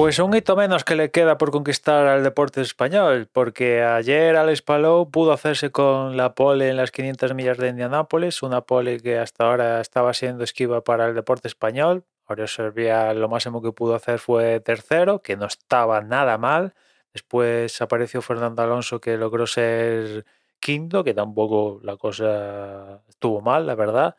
Pues un hito menos que le queda por conquistar al deporte español, porque ayer Alex Palou pudo hacerse con la pole en las 500 millas de Indianápolis, una pole que hasta ahora estaba siendo esquiva para el deporte español. Ahora Serbia lo máximo que pudo hacer fue tercero, que no estaba nada mal. Después apareció Fernando Alonso que logró ser quinto, que tampoco la cosa estuvo mal, la verdad.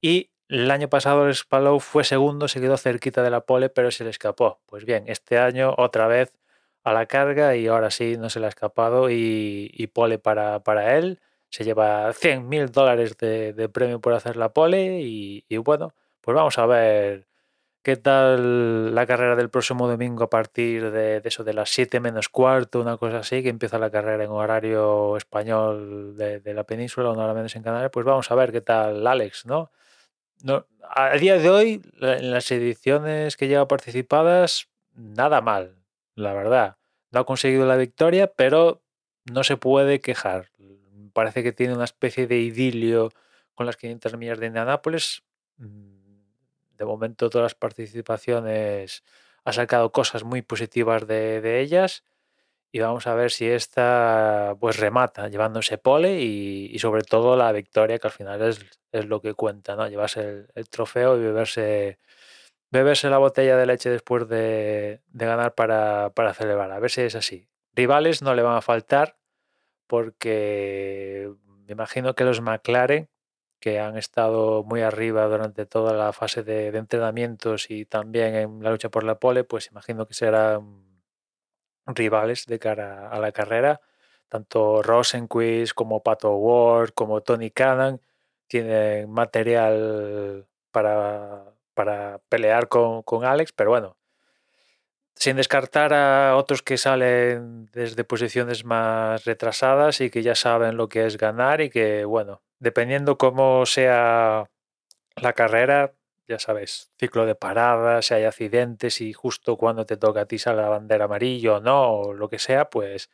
Y el año pasado el Spallow fue segundo, se quedó cerquita de la pole, pero se le escapó. Pues bien, este año otra vez a la carga y ahora sí no se le ha escapado y, pole para, para, él. Se lleva 100 mil dólares de, premio por hacer la pole y, bueno, pues vamos a ver qué tal la carrera del próximo domingo a partir de, eso de las 7 menos cuarto, una cosa así, que empieza la carrera en horario español de, la península, una hora menos en Canarias. Pues vamos a ver qué tal Alex, ¿no? No, a día de hoy, en las ediciones que lleva participadas, nada mal, la verdad. No ha conseguido la victoria, pero no se puede quejar. Parece que tiene una especie de idilio con las 500 millas de Indianápolis. Mm, de momento, todas las participaciones ha sacado cosas muy positivas de, de ellas y vamos a ver si esta pues remata llevándose pole y, sobre todo la victoria que al final es, es lo que cuenta, ¿no? Llevarse el, trofeo y beberse, beberse la botella de leche después de, de, ganar para, para celebrar, a ver si es así. Rivales no le van a faltar porque me imagino que los McLaren, que han estado muy arriba durante toda la fase de, de entrenamientos y también en la lucha por la pole, pues imagino que serán rivales de cara a la carrera. Tanto Rosenquist como Pato Ward como Tony Cannon tienen material para, para pelear con, con, Alex, pero bueno, sin descartar a otros que salen desde posiciones más retrasadas y que ya saben lo que es ganar y que, bueno, dependiendo cómo sea la carrera, ya sabes, ciclo de paradas, si hay accidentes y justo cuando te toca a ti sale la bandera amarillo o no, o lo que sea, pues,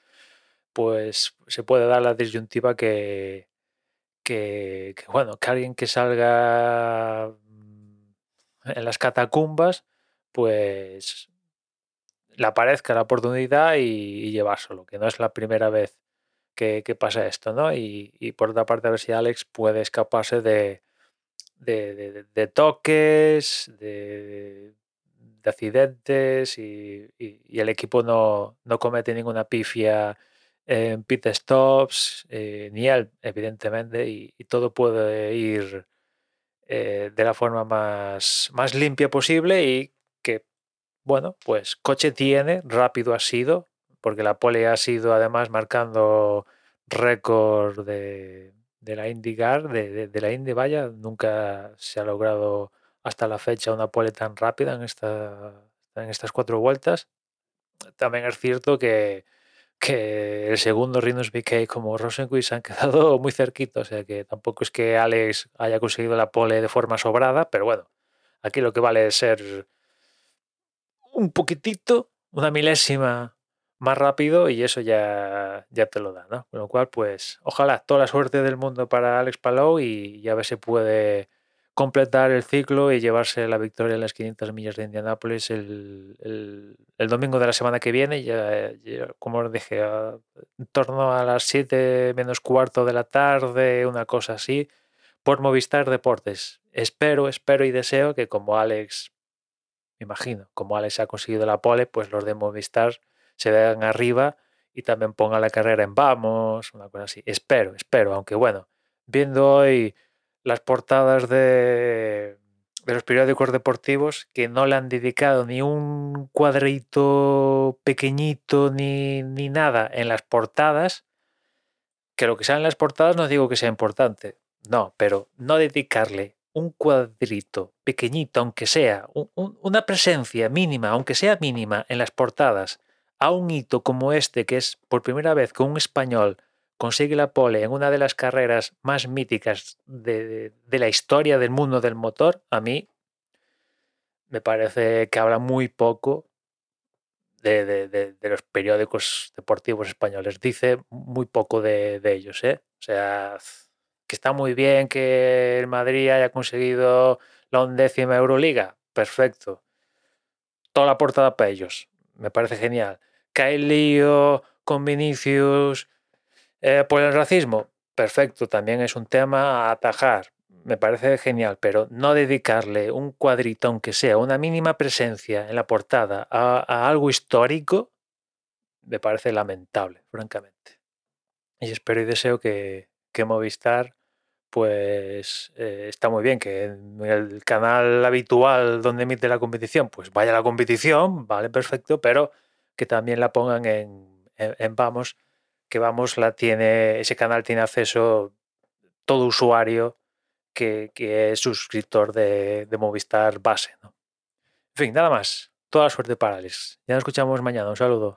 pues se puede dar la disyuntiva que, que, bueno, que alguien que salga mm, en las catacumbas, pues le aparezca la oportunidad y, llevárselo, que no es la primera vez que, pasa esto, ¿no? Y, y, por otra parte, a ver si Alex puede escaparse de, de, toques, de, accidentes y, el equipo no, comete ninguna pifia en pit stops, eh, ni él, evidentemente, y, todo puede ir eh, de la forma más, más limpia posible y que, bueno, pues coche tiene, rápido ha sido, porque la pole ha sido además marcando récord de, de la IndyCar, de, de, la Indy, vaya, nunca se ha logrado hasta la fecha una pole tan rápida en, esta, en estas cuatro vueltas. También es cierto que, que el segundo Rinus BK como Rosenquist se han quedado muy cerquitos, o sea que tampoco es que Alex haya conseguido la pole de forma sobrada, pero bueno, aquí lo que vale es ser un poquitito, una milésima más rápido y eso ya, ya te lo da, ¿no? Con lo cual, pues, ojalá toda la suerte del mundo para Alex Palou y ya ver si puede completar el ciclo y llevarse la victoria en las 500 millas de Indianápolis el, el, domingo de la semana que viene, ya, como os dije, en torno a las 7 menos cuarto de la tarde, una cosa así, por Movistar Deportes. Espero, espero y deseo que como Alex, me imagino, como Alex ha conseguido la pole, pues los de Movistar se vean arriba y también ponga la carrera en vamos, una cosa así. Espero, espero, aunque bueno, viendo hoy las portadas de, de los periódicos deportivos que no le han dedicado ni un cuadrito pequeñito ni, ni nada en las portadas, que lo que sea en las portadas no digo que sea importante, no, pero no dedicarle un cuadrito pequeñito, aunque sea, una presencia mínima, aunque sea mínima, en las portadas a un hito como este, que es por primera vez que un español consigue la pole en una de las carreras más míticas de, la historia del mundo del motor, a mí me parece que habla muy poco de, los periódicos deportivos españoles. Dice muy poco de, ellos. ¿eh? O sea, que está muy bien que el Madrid haya conseguido la undécima Euroliga. Perfecto. Toda la portada para ellos me parece genial. ¿Que hay lío con Vinicius eh, por el racismo? Perfecto, también es un tema a atajar. Me parece genial, pero no dedicarle un cuadrito, aunque sea una mínima presencia en la portada, a, algo histórico, me parece lamentable, francamente. Y espero y deseo que, que Movistar pues eh, está muy bien que en el canal habitual donde emite la competición, pues vaya la competición, vale, perfecto, pero que también la pongan en, Vamos, que Vamos la tiene, ese canal tiene acceso todo usuario que, es suscriptor de, Movistar base. En fin, nada más. Toda la suerte para Alex. Ya nos escuchamos mañana. Un saludo.